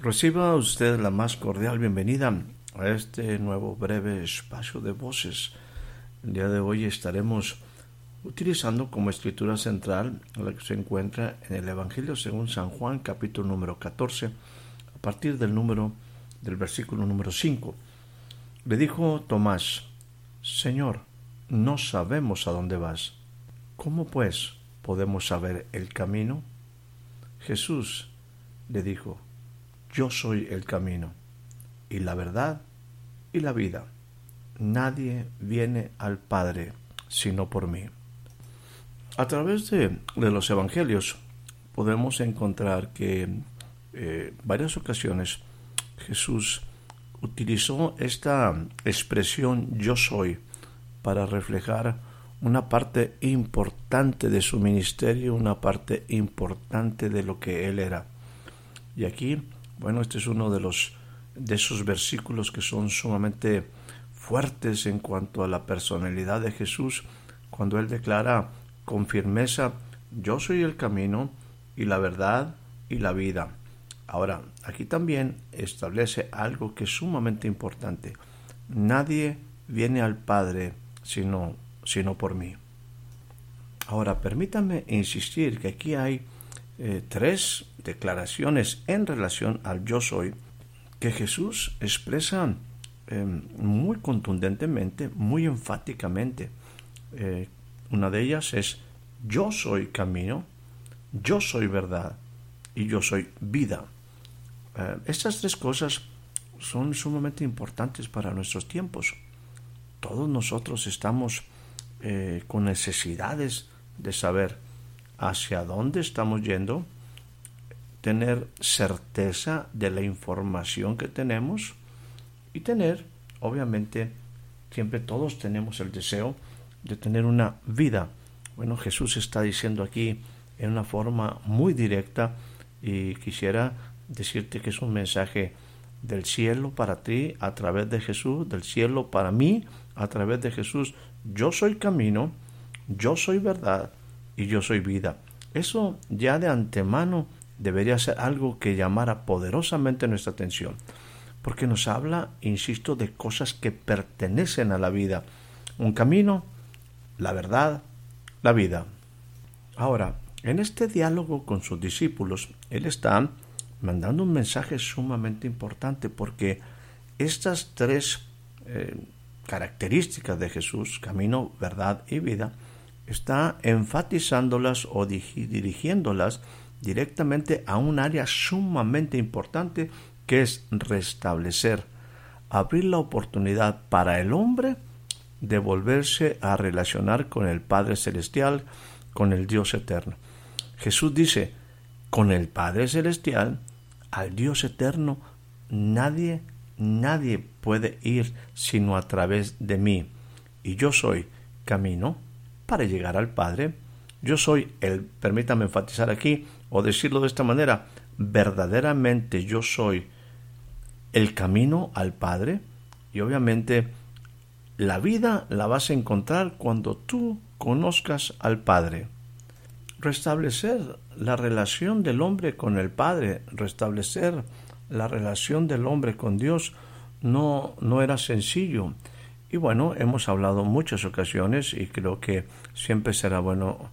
Reciba usted la más cordial bienvenida a este nuevo breve espacio de voces. El día de hoy estaremos utilizando como escritura central la que se encuentra en el Evangelio según San Juan, capítulo número 14, a partir del número del versículo número 5. Le dijo Tomás, Señor, no sabemos a dónde vas. ¿Cómo pues podemos saber el camino? Jesús le dijo, yo soy el camino y la verdad y la vida. Nadie viene al Padre sino por mí. A través de, los Evangelios podemos encontrar que en eh, varias ocasiones Jesús utilizó esta expresión yo soy para reflejar una parte importante de su ministerio, una parte importante de lo que él era. Y aquí bueno, este es uno de los de esos versículos que son sumamente fuertes en cuanto a la personalidad de Jesús, cuando él declara con firmeza, yo soy el camino y la verdad y la vida. Ahora, aquí también establece algo que es sumamente importante. Nadie viene al Padre sino, sino por mí. Ahora, permítame insistir que aquí hay eh, tres declaraciones en relación al yo soy que Jesús expresa em, muy contundentemente, muy enfáticamente. Eh, una de ellas es yo soy camino, yo soy verdad y yo soy vida. Eh, estas tres cosas son sumamente importantes para nuestros tiempos. Todos nosotros estamos con necesidades de saber hacia dónde estamos yendo, tener certeza de la información que tenemos y tener, obviamente, siempre todos tenemos el deseo de tener una vida. Bueno, Jesús está diciendo aquí en una forma muy directa y quisiera decirte que es un mensaje del cielo para ti a través de Jesús, del cielo para mí a través de Jesús. Yo soy camino, yo soy verdad y yo soy vida. Eso ya de antemano debería ser algo que llamara poderosamente nuestra atención, porque nos habla, insisto, de cosas que pertenecen a la vida. Un camino, la verdad, la vida. Ahora, en este diálogo con sus discípulos, Él está mandando un mensaje sumamente importante porque estas tres eh, características de Jesús, camino, verdad y vida, está enfatizándolas o dirigiéndolas directamente a un área sumamente importante que es restablecer, abrir la oportunidad para el hombre de volverse a relacionar con el Padre Celestial, con el Dios Eterno. Jesús dice, con el Padre Celestial, al Dios Eterno, nadie, nadie puede ir sino a través de mí. Y yo soy camino, para llegar al Padre. Yo soy el, permítame enfatizar aquí, o decirlo de esta manera, verdaderamente yo soy el camino al Padre y obviamente la vida la vas a encontrar cuando tú conozcas al Padre. Restablecer la relación del hombre con el Padre, restablecer la relación del hombre con Dios no, no era sencillo. Y bueno, hemos hablado muchas ocasiones y creo que siempre será bueno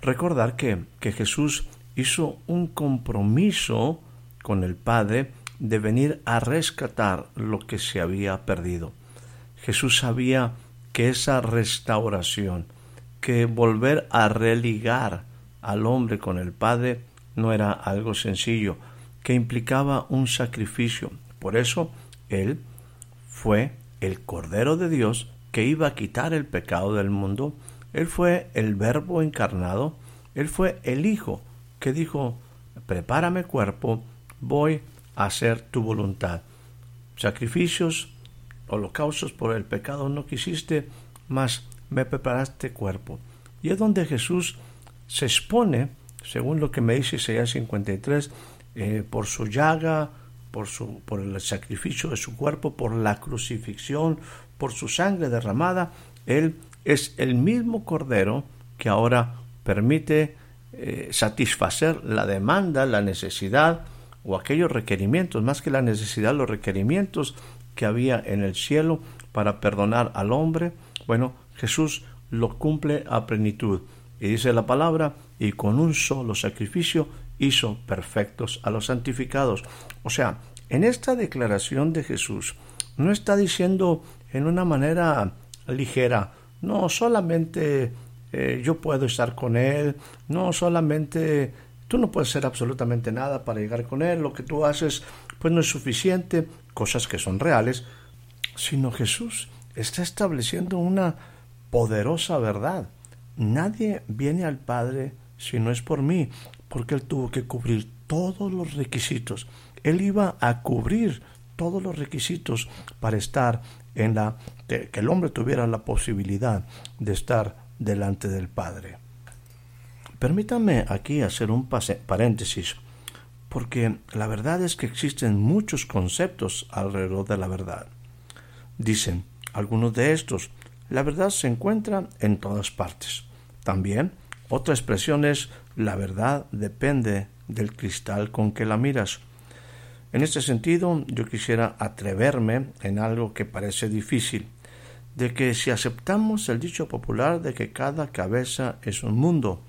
recordar que, que Jesús hizo un compromiso con el Padre de venir a rescatar lo que se había perdido. Jesús sabía que esa restauración, que volver a religar al hombre con el Padre no era algo sencillo, que implicaba un sacrificio. Por eso Él fue el Cordero de Dios que iba a quitar el pecado del mundo. Él fue el verbo encarnado. Él fue el Hijo que dijo, prepárame cuerpo, voy a hacer tu voluntad. Sacrificios, holocaustos por el pecado no quisiste, mas me preparaste cuerpo. Y es donde Jesús se expone, según lo que me dice Isaías 53, eh, por su llaga, por, su, por el sacrificio de su cuerpo, por la crucifixión, por su sangre derramada, Él es el mismo Cordero que ahora permite eh, satisfacer la demanda, la necesidad o aquellos requerimientos, más que la necesidad, los requerimientos que había en el cielo para perdonar al hombre. Bueno, Jesús lo cumple a plenitud. Y dice la palabra, y con un solo sacrificio hizo perfectos a los santificados. O sea, en esta declaración de Jesús no está diciendo en una manera ligera, no solamente eh, yo puedo estar con Él, no solamente tú no puedes hacer absolutamente nada para llegar con Él, lo que tú haces pues no es suficiente, cosas que son reales, sino Jesús está estableciendo una poderosa verdad. Nadie viene al Padre si no es por mí, porque Él tuvo que cubrir todos los requisitos. Él iba a cubrir todos los requisitos para estar en la que el hombre tuviera la posibilidad de estar delante del Padre. Permítanme aquí hacer un paréntesis, porque la verdad es que existen muchos conceptos alrededor de la verdad. Dicen algunos de estos, la verdad se encuentra en todas partes. También otra expresión es la verdad depende del cristal con que la miras. En este sentido, yo quisiera atreverme en algo que parece difícil, de que si aceptamos el dicho popular de que cada cabeza es un mundo,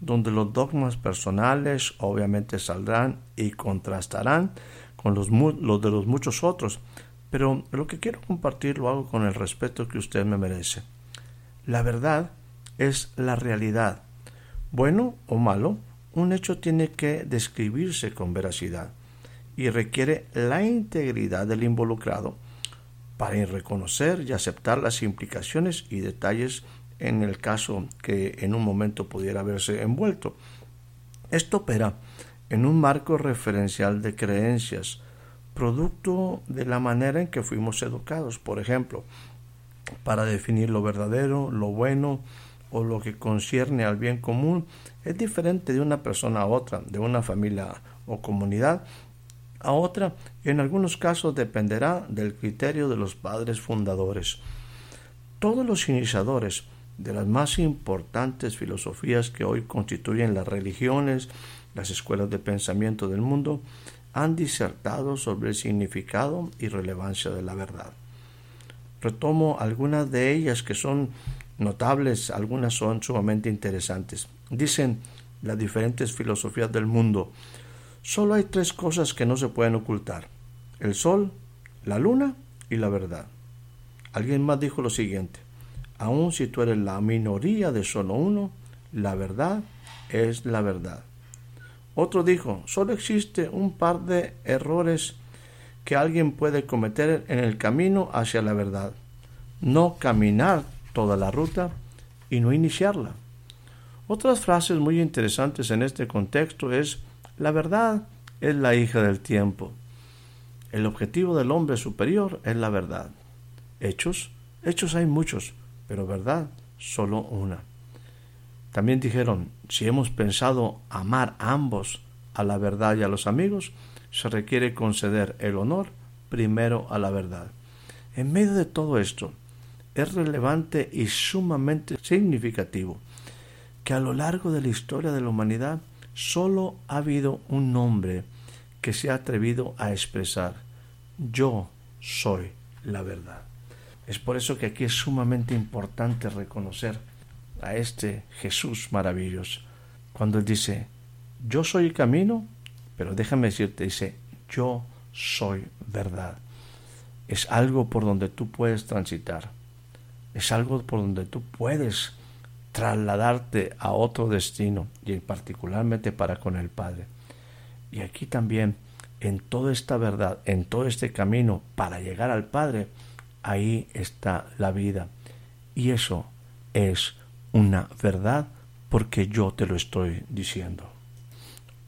donde los dogmas personales obviamente saldrán y contrastarán con los, los de los muchos otros, pero lo que quiero compartir lo hago con el respeto que usted me merece. La verdad es la realidad. Bueno o malo, un hecho tiene que describirse con veracidad y requiere la integridad del involucrado para reconocer y aceptar las implicaciones y detalles en el caso que en un momento pudiera verse envuelto. Esto opera en un marco referencial de creencias, producto de la manera en que fuimos educados, por ejemplo, para definir lo verdadero, lo bueno o lo que concierne al bien común, es diferente de una persona a otra, de una familia o comunidad, a otra en algunos casos dependerá del criterio de los padres fundadores. Todos los iniciadores de las más importantes filosofías que hoy constituyen las religiones, las escuelas de pensamiento del mundo, han disertado sobre el significado y relevancia de la verdad. Retomo algunas de ellas que son notables, algunas son sumamente interesantes. Dicen las diferentes filosofías del mundo, Solo hay tres cosas que no se pueden ocultar. El sol, la luna y la verdad. Alguien más dijo lo siguiente. Aun si tú eres la minoría de solo uno, la verdad es la verdad. Otro dijo, solo existe un par de errores que alguien puede cometer en el camino hacia la verdad. No caminar toda la ruta y no iniciarla. Otras frases muy interesantes en este contexto es la verdad es la hija del tiempo. El objetivo del hombre superior es la verdad. Hechos, hechos hay muchos, pero verdad solo una. También dijeron, si hemos pensado amar a ambos, a la verdad y a los amigos, se requiere conceder el honor primero a la verdad. En medio de todo esto, es relevante y sumamente significativo que a lo largo de la historia de la humanidad Solo ha habido un nombre que se ha atrevido a expresar yo soy la verdad. Es por eso que aquí es sumamente importante reconocer a este Jesús maravilloso. Cuando él dice, yo soy el camino, pero déjame decirte, dice, yo soy verdad. Es algo por donde tú puedes transitar. Es algo por donde tú puedes trasladarte a otro destino y particularmente para con el Padre. Y aquí también, en toda esta verdad, en todo este camino para llegar al Padre, ahí está la vida. Y eso es una verdad porque yo te lo estoy diciendo.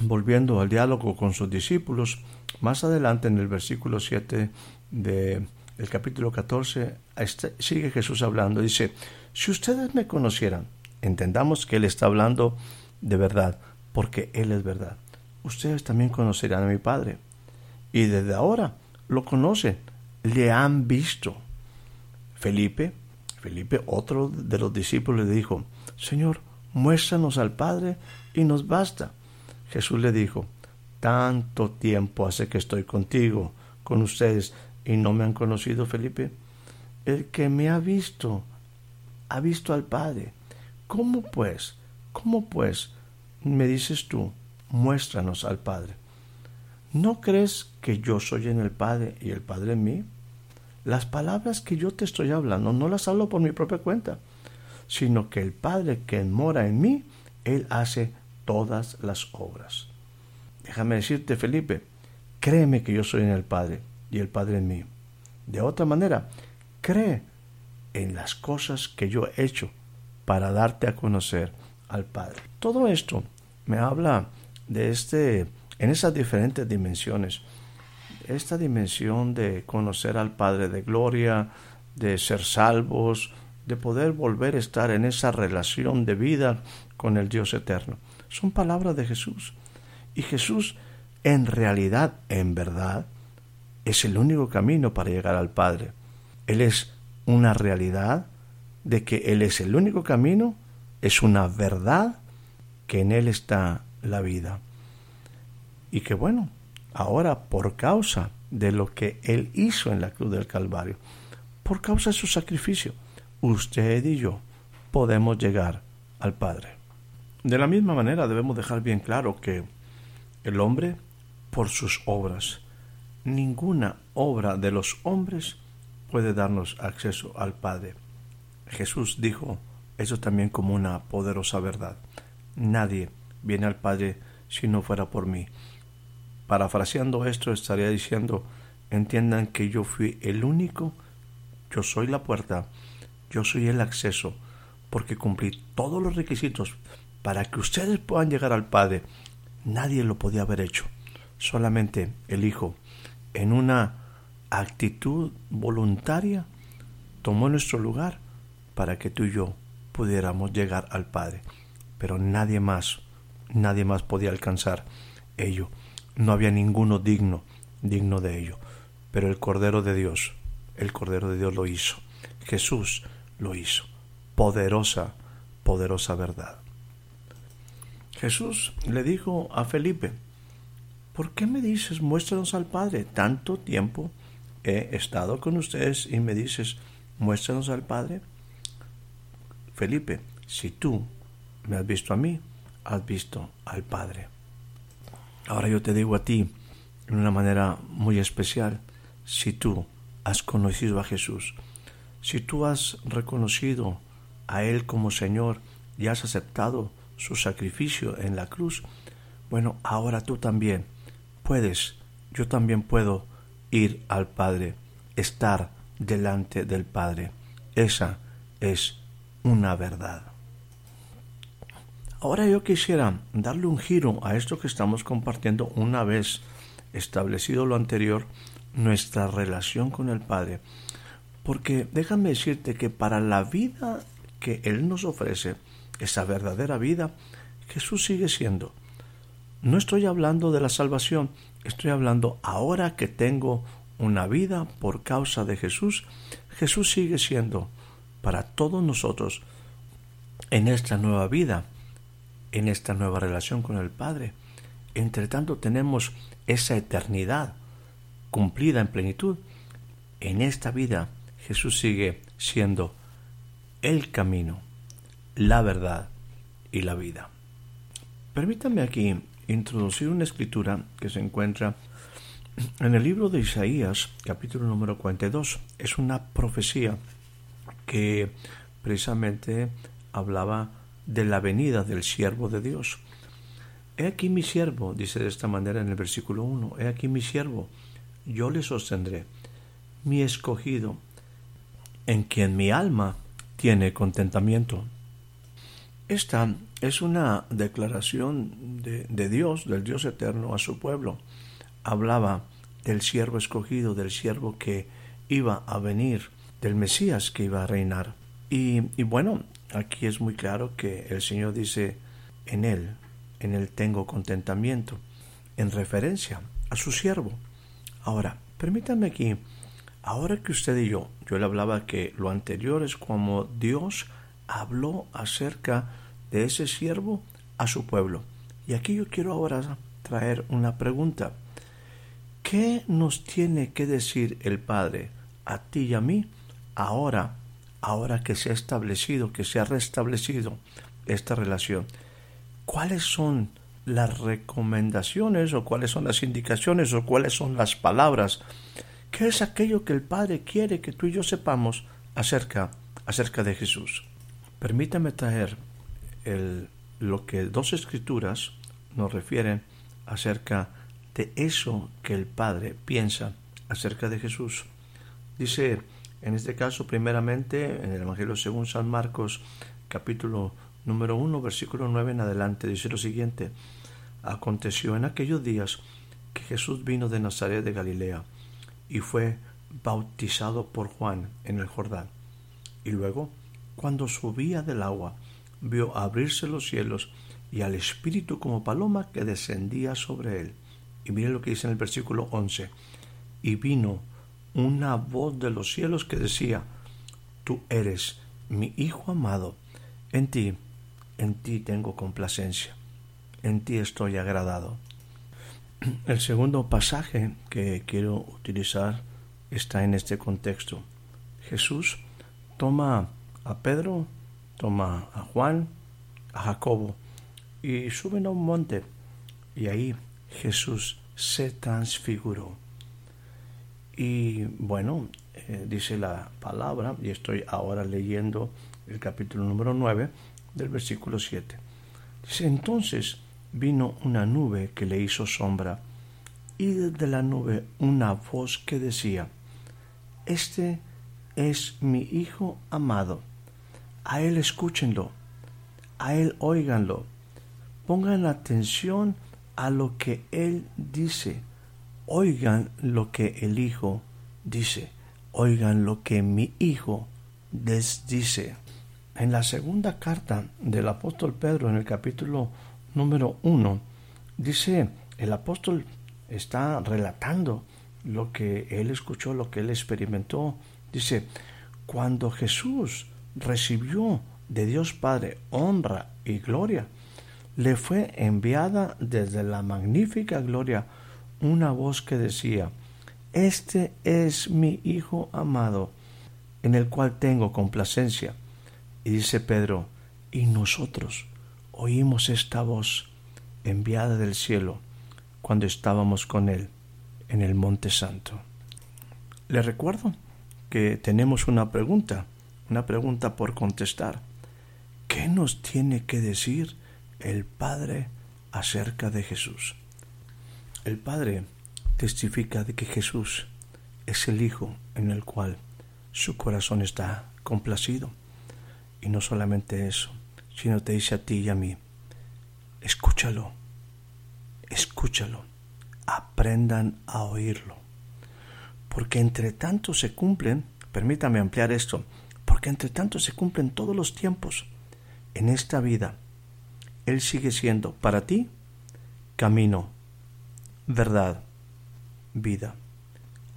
Volviendo al diálogo con sus discípulos, más adelante en el versículo 7 del capítulo 14, este, sigue Jesús hablando. Dice, si ustedes me conocieran, entendamos que Él está hablando de verdad, porque Él es verdad. Ustedes también conocerán a mi Padre. Y desde ahora lo conocen, le han visto. Felipe, Felipe, otro de los discípulos, le dijo, Señor, muéstranos al Padre y nos basta. Jesús le dijo, tanto tiempo hace que estoy contigo, con ustedes, y no me han conocido, Felipe. El que me ha visto, ha visto al Padre. ¿Cómo pues? ¿Cómo pues me dices tú, muéstranos al Padre? ¿No crees que yo soy en el Padre y el Padre en mí? Las palabras que yo te estoy hablando no las hablo por mi propia cuenta, sino que el Padre que mora en mí, Él hace todas las obras. Déjame decirte, Felipe, créeme que yo soy en el Padre y el Padre en mí. De otra manera, cree en las cosas que yo he hecho para darte a conocer al Padre. Todo esto me habla de este, en esas diferentes dimensiones, esta dimensión de conocer al Padre de gloria, de ser salvos, de poder volver a estar en esa relación de vida con el Dios eterno. Son palabras de Jesús. Y Jesús, en realidad, en verdad, es el único camino para llegar al Padre. Él es una realidad de que Él es el único camino, es una verdad que en Él está la vida. Y que bueno, ahora por causa de lo que Él hizo en la cruz del Calvario, por causa de su sacrificio, usted y yo podemos llegar al Padre. De la misma manera debemos dejar bien claro que el hombre, por sus obras, ninguna obra de los hombres puede darnos acceso al Padre. Jesús dijo eso también como una poderosa verdad. Nadie viene al Padre si no fuera por mí. Parafraseando esto estaría diciendo, entiendan que yo fui el único, yo soy la puerta, yo soy el acceso, porque cumplí todos los requisitos para que ustedes puedan llegar al Padre. Nadie lo podía haber hecho, solamente el Hijo, en una actitud voluntaria, tomó nuestro lugar para que tú y yo pudiéramos llegar al Padre. Pero nadie más, nadie más podía alcanzar ello. No había ninguno digno, digno de ello. Pero el Cordero de Dios, el Cordero de Dios lo hizo. Jesús lo hizo. Poderosa, poderosa verdad. Jesús le dijo a Felipe, ¿por qué me dices muéstranos al Padre? Tanto tiempo he estado con ustedes y me dices muéstranos al Padre. Felipe, si tú me has visto a mí, has visto al Padre. Ahora yo te digo a ti, en una manera muy especial, si tú has conocido a Jesús, si tú has reconocido a Él como Señor y has aceptado su sacrificio en la cruz, bueno, ahora tú también puedes, yo también puedo ir al Padre, estar delante del Padre. Esa es una verdad. Ahora yo quisiera darle un giro a esto que estamos compartiendo una vez establecido lo anterior, nuestra relación con el Padre. Porque déjame decirte que para la vida que Él nos ofrece, esa verdadera vida, Jesús sigue siendo. No estoy hablando de la salvación, estoy hablando ahora que tengo una vida por causa de Jesús, Jesús sigue siendo para todos nosotros en esta nueva vida, en esta nueva relación con el Padre. Entre tanto tenemos esa eternidad cumplida en plenitud. En esta vida Jesús sigue siendo el camino, la verdad y la vida. Permítame aquí introducir una escritura que se encuentra en el libro de Isaías, capítulo número 42. Es una profecía que precisamente hablaba de la venida del siervo de Dios. He aquí mi siervo, dice de esta manera en el versículo 1, he aquí mi siervo, yo le sostendré, mi escogido, en quien mi alma tiene contentamiento. Esta es una declaración de, Dios, del Dios eterno, a su pueblo. Hablaba del siervo escogido, del siervo que iba a venir, del Mesías que iba a reinar. Y, y bueno, aquí es muy claro que el Señor dice, en Él, en Él tengo contentamiento, en referencia a su siervo. Ahora, permítanme aquí, ahora que usted y yo, yo le hablaba que lo anterior es como Dios habló acerca de ese siervo a su pueblo. Y aquí yo quiero ahora traer una pregunta. ¿Qué nos tiene que decir el Padre a ti y a mí ahora, ahora que se ha establecido, que se ha restablecido esta relación? ¿Cuáles son las recomendaciones o cuáles son las indicaciones o cuáles son las palabras? ¿Qué es aquello que el Padre quiere que tú y yo sepamos acerca, acerca de Jesús? Permítame traer lo que dos escrituras nos refieren acerca de eso que el Padre piensa acerca de Jesús. Dice, en este caso, primeramente, en el Evangelio según San Marcos, capítulo número 1, versículo 9 en adelante, dice lo siguiente, aconteció en aquellos días que Jesús vino de Nazaret de Galilea y fue bautizado por Juan en el Jordán. Y luego, cuando subía del agua, vio abrirse los cielos y al Espíritu como paloma que descendía sobre él. Y miren lo que dice en el versículo 11. Y vino una voz de los cielos que decía, Tú eres mi Hijo amado, en ti, en ti tengo complacencia, en ti estoy agradado. El segundo pasaje que quiero utilizar está en este contexto. Jesús toma a Pedro, toma a Juan, a Jacobo y suben a un monte y ahí Jesús se transfiguró. Y bueno, eh, dice la palabra, y estoy ahora leyendo el capítulo número 9 del versículo 7. Dice, entonces vino una nube que le hizo sombra, y desde la nube una voz que decía, Este es mi Hijo amado, a él escúchenlo, a él óiganlo, pongan atención a lo que él dice oigan lo que el Hijo dice, oigan lo que mi Hijo les dice. En la segunda carta del apóstol Pedro, en el capítulo número uno, dice, el apóstol está relatando lo que él escuchó, lo que él experimentó. Dice, cuando Jesús recibió de Dios Padre honra y gloria, le fue enviada desde la magnífica gloria una voz que decía, Este es mi Hijo amado, en el cual tengo complacencia. Y dice Pedro, y nosotros oímos esta voz enviada del cielo cuando estábamos con él en el Monte Santo. Le recuerdo que tenemos una pregunta, una pregunta por contestar. ¿Qué nos tiene que decir el Padre acerca de Jesús? El Padre testifica de que Jesús es el Hijo en el cual su corazón está complacido. Y no solamente eso, sino te dice a ti y a mí, escúchalo, escúchalo, aprendan a oírlo. Porque entre tanto se cumplen, permítame ampliar esto, porque entre tanto se cumplen todos los tiempos en esta vida. Él sigue siendo para ti camino, verdad, vida.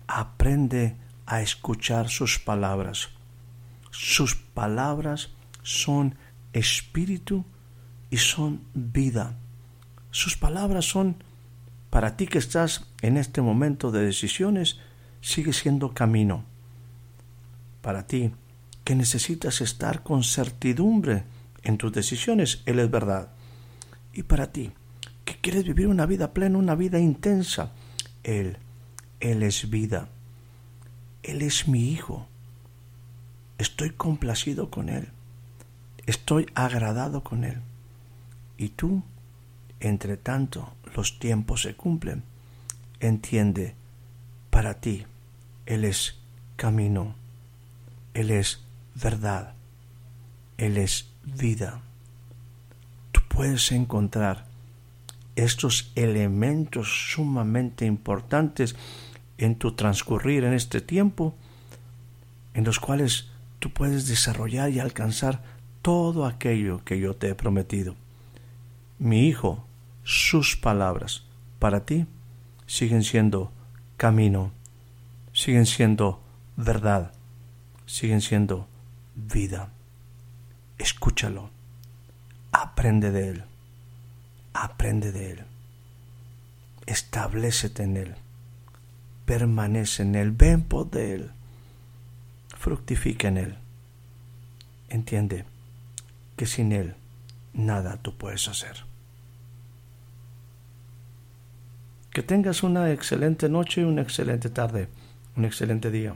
Aprende a escuchar sus palabras. Sus palabras son espíritu y son vida. Sus palabras son, para ti que estás en este momento de decisiones, sigue siendo camino. Para ti que necesitas estar con certidumbre en tus decisiones, Él es verdad. Y para ti que quieres vivir una vida plena, una vida intensa. Él, Él es vida. Él es mi hijo. Estoy complacido con Él. Estoy agradado con Él. Y tú, entre tanto los tiempos se cumplen, entiende, para ti, Él es camino, Él es verdad, Él es vida. Tú puedes encontrar estos elementos sumamente importantes en tu transcurrir en este tiempo, en los cuales tú puedes desarrollar y alcanzar todo aquello que yo te he prometido. Mi hijo, sus palabras para ti siguen siendo camino, siguen siendo verdad, siguen siendo vida. Escúchalo, aprende de él, aprende de él, establecete en él, permanece en él, ven por de él, fructifica en él. Entiende que sin él nada tú puedes hacer. Que tengas una excelente noche y una excelente tarde, un excelente día.